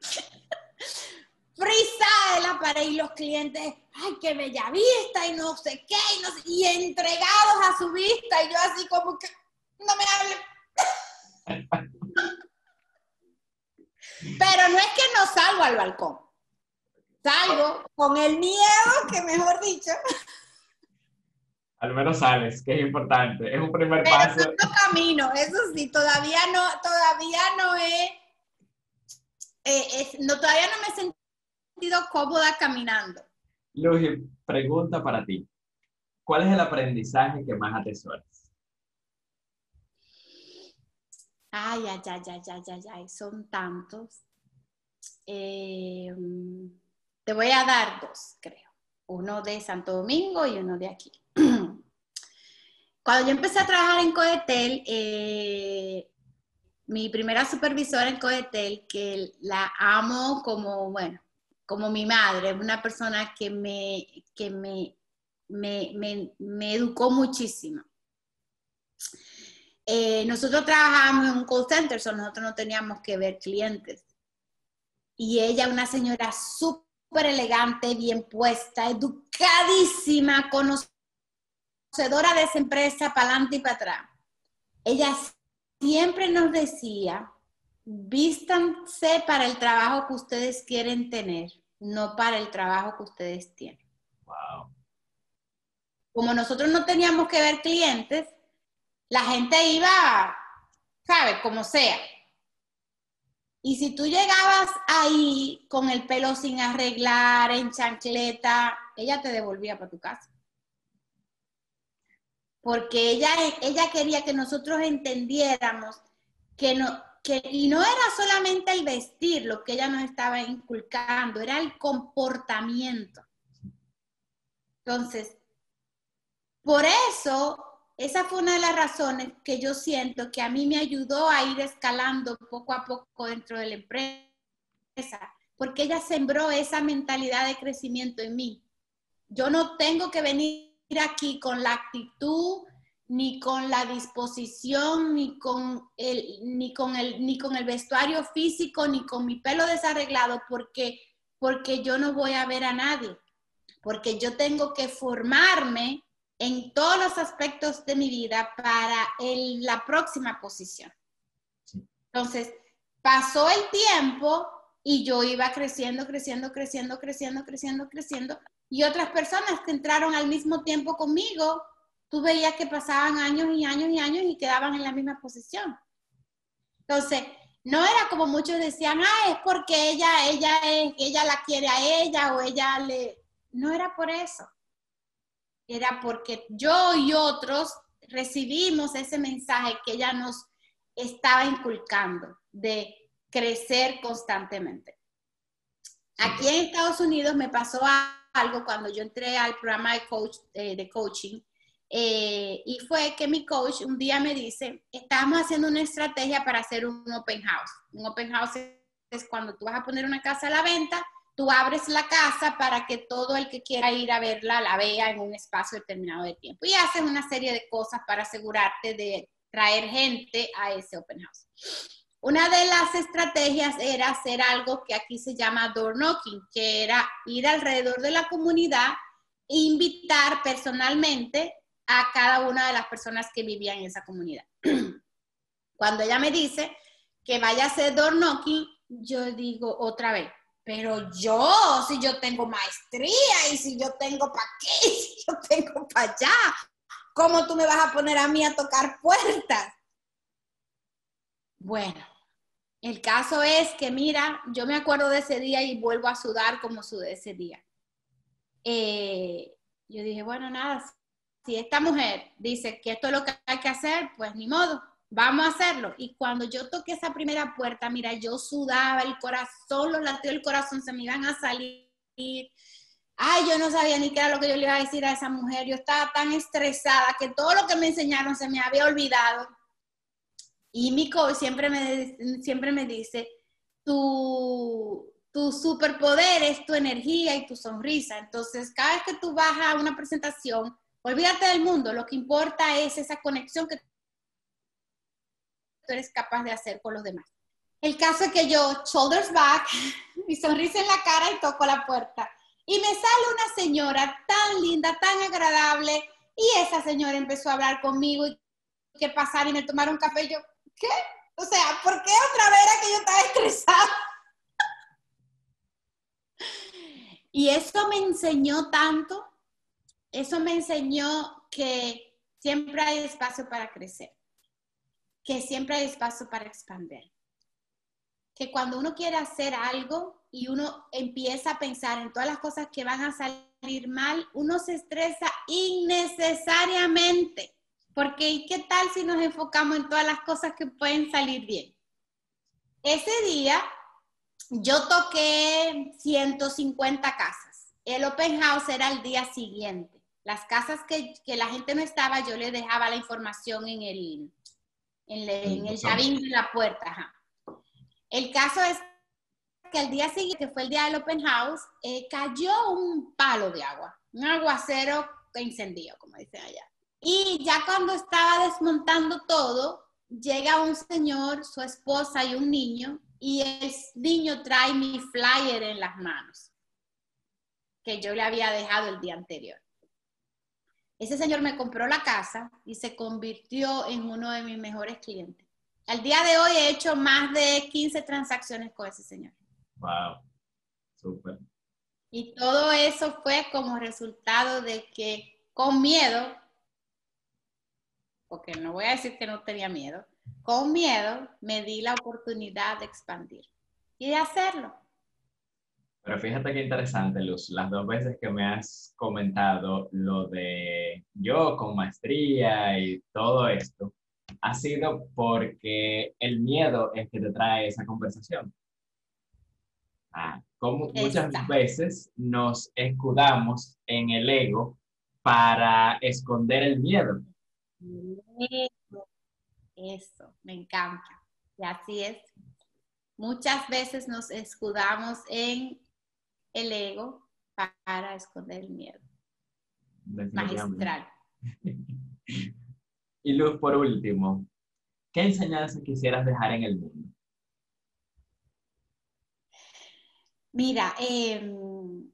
la pared y los clientes, ay, qué bella vista y no sé qué, y, entregados a su vista y yo así como que, no me hable. Pero no es que no salgo al balcón. Salgo con el miedo, que mejor dicho. Al menos sales, que es importante. Es un primer paso. No camino, eso sí, todavía no, todavía no he, eh, no, todavía no me he sentido cómoda caminando. Luis, pregunta para ti. ¿Cuál es el aprendizaje que más atesoras? Ay, ay, ay, ay, ay, ay, son tantos. Eh, te voy a dar dos, creo. Uno de Santo Domingo y uno de aquí. Cuando yo empecé a trabajar en Coetel, eh, mi primera supervisora en Coetel, que la amo como, bueno, como mi madre, una persona que me, que me, me, educó muchísimo. Eh, nosotros trabajamos en un call center, nosotros no teníamos que ver clientes. Y ella, una señora súper elegante, bien puesta, educadísima, conocedora de esa empresa para adelante y para atrás. Ella siempre nos decía, vístanse para el trabajo que ustedes quieren tener, no para el trabajo que ustedes tienen. Wow. Como nosotros no teníamos que ver clientes, la gente iba, ¿sabe? Como sea. Y si tú llegabas ahí con el pelo sin arreglar, en chancleta, ella te devolvía para tu casa. Porque ella, ella quería que nosotros entendiéramos que no, y no era solamente el vestir lo que ella nos estaba inculcando, era el comportamiento. Entonces, por eso, esa fue una de las razones que yo siento que a mí me ayudó a ir escalando poco a poco dentro de la empresa, porque ella sembró esa mentalidad de crecimiento en mí. Yo no tengo que venir aquí con la actitud ni con la disposición, ni con el, ni con el, ni con el vestuario físico, ni con mi pelo desarreglado, porque, porque yo no voy a ver a nadie, porque yo tengo que formarme en todos los aspectos de mi vida para la próxima posición. Entonces, pasó el tiempo y yo iba creciendo, creciendo, creciendo, creciendo, creciendo, creciendo, y otras personas que entraron al mismo tiempo conmigo tú veías que pasaban años y años y años y quedaban en la misma posición. Entonces, no era como muchos decían, ah, es porque ella, ella, es, ella la quiere a ella o ella le... No era por eso. Era porque yo y otros recibimos ese mensaje que ella nos estaba inculcando de crecer constantemente. Aquí en Estados Unidos me pasó algo cuando yo entré al programa de, coach, eh, de coaching eh, y fue que mi coach un día me dice, estamos haciendo una estrategia para hacer un open house. Un open house es cuando tú vas a poner una casa a la venta, tú abres la casa para que todo el que quiera ir a verla la vea en un espacio determinado de tiempo. Y haces una serie de cosas para asegurarte de traer gente a ese open house. Una de las estrategias era hacer algo que aquí se llama door knocking, que era ir alrededor de la comunidad e invitar personalmente a cada una de las personas que vivían en esa comunidad. Cuando ella me dice que vaya a hacer door knocking, yo digo otra vez, pero yo, si yo tengo maestría y si yo tengo para qué, si yo tengo para allá, ¿cómo tú me vas a poner a mí a tocar puertas? Bueno, el caso es que, mira, yo me acuerdo de ese día y vuelvo a sudar como sudé ese día. Eh, yo dije, bueno, nada, si esta mujer dice que esto es lo que hay que hacer, pues ni modo, vamos a hacerlo. Y cuando yo toqué esa primera puerta, mira, yo sudaba, el corazón, los latidos del corazón se me iban a salir. Ay, yo no sabía ni qué era lo que yo le iba a decir a esa mujer. Yo estaba tan estresada que todo lo que me enseñaron se me había olvidado. Y mi coach siempre me, siempre me dice, tu, tu superpoder es tu energía y tu sonrisa. Entonces, cada vez que tú vas a una presentación, olvídate del mundo, lo que importa es esa conexión que tú eres capaz de hacer con los demás. El caso es que yo, shoulders back, mi sonrisa en la cara y toco la puerta. Y me sale una señora tan linda, tan agradable, y esa señora empezó a hablar conmigo y qué pasar y me tomaron café. Y yo, ¿qué? O sea, ¿por qué otra vez era que yo estaba estresada? Y eso me enseñó tanto, eso me enseñó que siempre hay espacio para crecer, que siempre hay espacio para expandir, que cuando uno quiere hacer algo y uno empieza a pensar en todas las cosas que van a salir mal, uno se estresa innecesariamente. Porque ¿qué tal si nos enfocamos en todas las cosas que pueden salir bien? Ese día yo toqué 150 casas. El open house era el día siguiente. Las casas que, la gente no estaba, yo le dejaba la información en el, en, el llavín de la puerta. El caso es que el día siguiente, que fue el día del open house, eh, cayó un palo de agua, un aguacero que incendió, como dicen allá. Y ya cuando estaba desmontando todo, llega un señor, su esposa y un niño, y el niño trae mi flyer en las manos, que yo le había dejado el día anterior. Ese señor me compró la casa y se convirtió en uno de mis mejores clientes. Al día de hoy he hecho más de 15 transacciones con ese señor. Wow, súper. Y todo eso fue como resultado de que con miedo porque no voy a decir que no tenía miedo, con miedo me di la oportunidad de expandir y de hacerlo. Pero fíjate qué interesante, Luz, las dos veces que me has comentado lo de yo con maestría y todo esto, ha sido porque el miedo es que te trae esa conversación. Ah, como muchas veces nos escudamos en el ego para esconder el miedo. Eso, me encanta. Y así es. Muchas veces nos escudamos en el ego para esconder el miedo. Magistral. y Luz, por último, ¿qué enseñanza quisieras dejar en el mundo? Mira, em,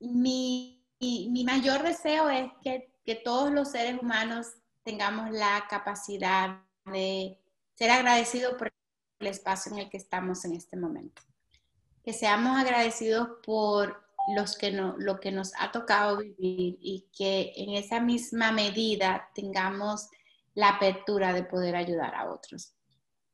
mi, mi, mayor deseo es que, que todos los seres humanos tengamos la capacidad de ser agradecidos por el espacio en el que estamos en este momento. Que seamos agradecidos por los que no, lo que nos ha tocado vivir y que en esa misma medida tengamos la apertura de poder ayudar a otros.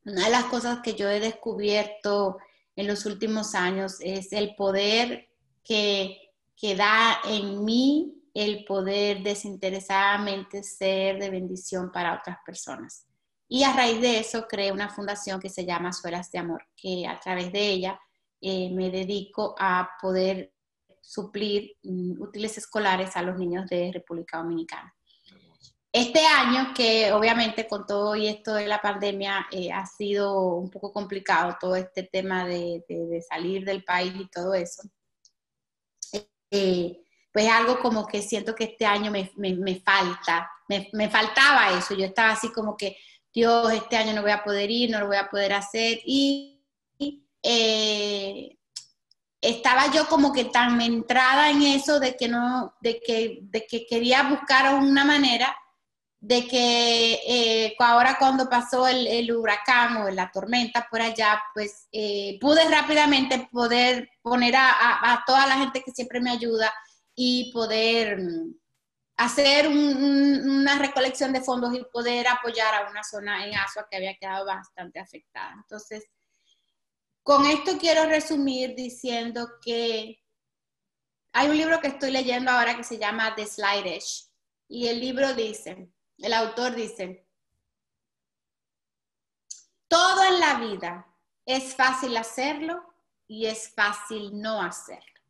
Una de las cosas que yo he descubierto en los últimos años es el poder que, que da en mí el poder desinteresadamente ser de bendición para otras personas. Y a raíz de eso creé una fundación que se llama Suelas de Amor, que a través de ella eh, me dedico a poder suplir mm, útiles escolares a los niños de República Dominicana. Este año, que obviamente con todo y esto de la pandemia eh, ha sido un poco complicado, todo este tema de, salir del país y todo eso, eh, pues algo como que siento que este año me, falta, me, faltaba eso, yo estaba así como que, Dios, este año no voy a poder ir, no lo voy a poder hacer, y eh, estaba yo como que tan entrada en eso de que no, de que, de que quería buscar una manera de que eh, ahora cuando pasó el, huracán o la tormenta por allá, pues eh, pude rápidamente poder poner a, a, toda la gente que siempre me ayuda y poder mm, hacer una recolección de fondos y poder apoyar a una zona en Asua que había quedado bastante afectada. Entonces, con esto quiero resumir diciendo que hay un libro que estoy leyendo ahora que se llama The Slide y el libro dice, el autor dice, todo en la vida es fácil hacerlo y es fácil no hacerlo.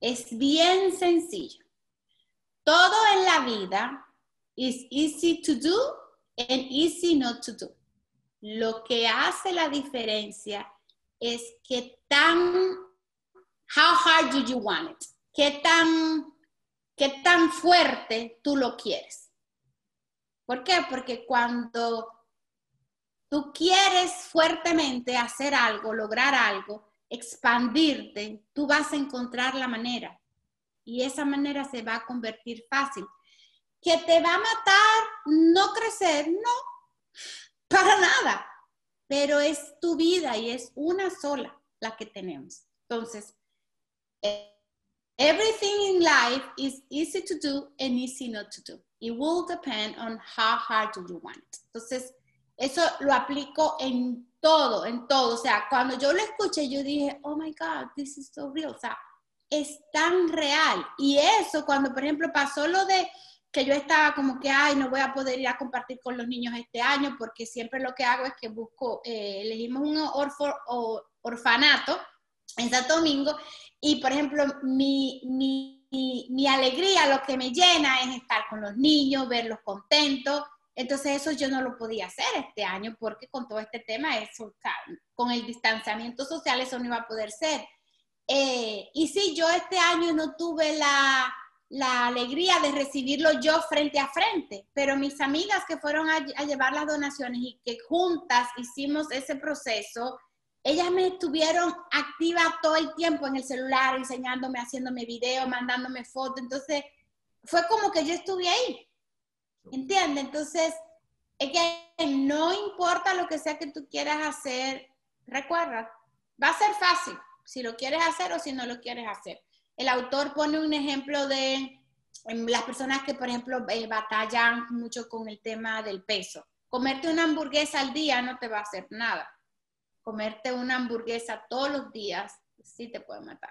Es bien sencillo. Todo en la vida is easy to do and easy not to do. Lo que hace la diferencia es que tan, how hard do you want it? ¿Qué tan, qué tan fuerte tú lo quieres? ¿Por qué? Porque cuando tú quieres fuertemente hacer algo, lograr algo, expandirte, tú vas a encontrar la manera y esa manera se va a convertir fácil. ¿Que te va a matar no crecer? No, para nada. Pero es tu vida y es una sola la que tenemos. Entonces, everything in life is easy to do and easy not to do. It will depend on how hard do you want Entonces, eso lo aplico en todo, en todo. O sea, cuando yo lo escuché, yo dije, oh my God, this is so real. O sea, es tan real. Y eso, cuando por ejemplo pasó lo de que yo estaba como que, ay, no voy a poder ir a compartir con los niños este año, porque siempre lo que hago es que busco, eh, elegimos un orfanato en Santo Domingo, y por ejemplo, mi, mi, mi, alegría, lo que me llena es estar con los niños, verlos contentos. Entonces eso yo no lo podía hacer este año porque con todo este tema, eso, con el distanciamiento social, eso no iba a poder ser. Eh, y sí, yo este año no tuve la, la, alegría de recibirlo yo frente a frente, pero mis amigas que fueron a, llevar las donaciones y que juntas hicimos ese proceso, ellas me estuvieron activas todo el tiempo en el celular, enseñándome, haciéndome video, mandándome fotos. Entonces, fue como que yo estuve ahí. ¿Entiendes? Entonces, es que no importa lo que sea que tú quieras hacer, recuerda, va a ser fácil si lo quieres hacer o si no lo quieres hacer. El autor pone un ejemplo de em, las personas que, por ejemplo, eh, batallan mucho con el tema del peso. Comerte una hamburguesa al día no te va a hacer nada. Comerte una hamburguesa todos los días sí te puede matar.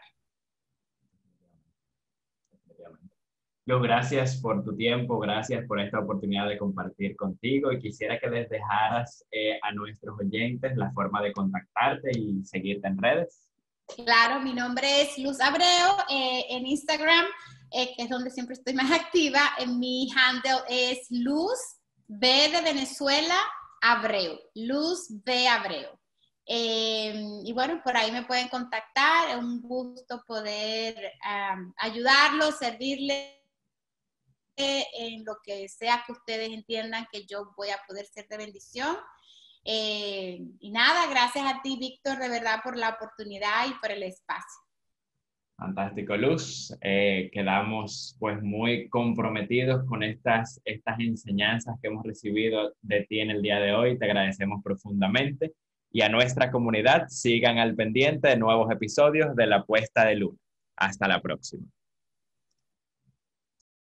Yo gracias por tu tiempo, gracias por esta oportunidad de compartir contigo y quisiera que les dejaras eh, a nuestros oyentes la forma de contactarte y seguirte en redes. Claro, mi nombre es Luz Abreu eh, en Instagram, eh, que es donde siempre estoy más activa. Mi handle es Luz B de Venezuela Abreu, Luz B Abreu. Em, y bueno, por ahí me pueden contactar, es un gusto poder ayudarlos, servirles en lo que sea que ustedes entiendan que yo voy a poder ser de bendición. Eh, y nada, gracias a ti, Víctor, de verdad, por la oportunidad y por el espacio. Fantástico, Luz. Eh, quedamos pues muy comprometidos con estas, estas enseñanzas que hemos recibido de ti en el día de hoy. Te agradecemos profundamente. Y a nuestra comunidad, sigan al pendiente de nuevos episodios de La Puesta de Luna. Hasta la próxima.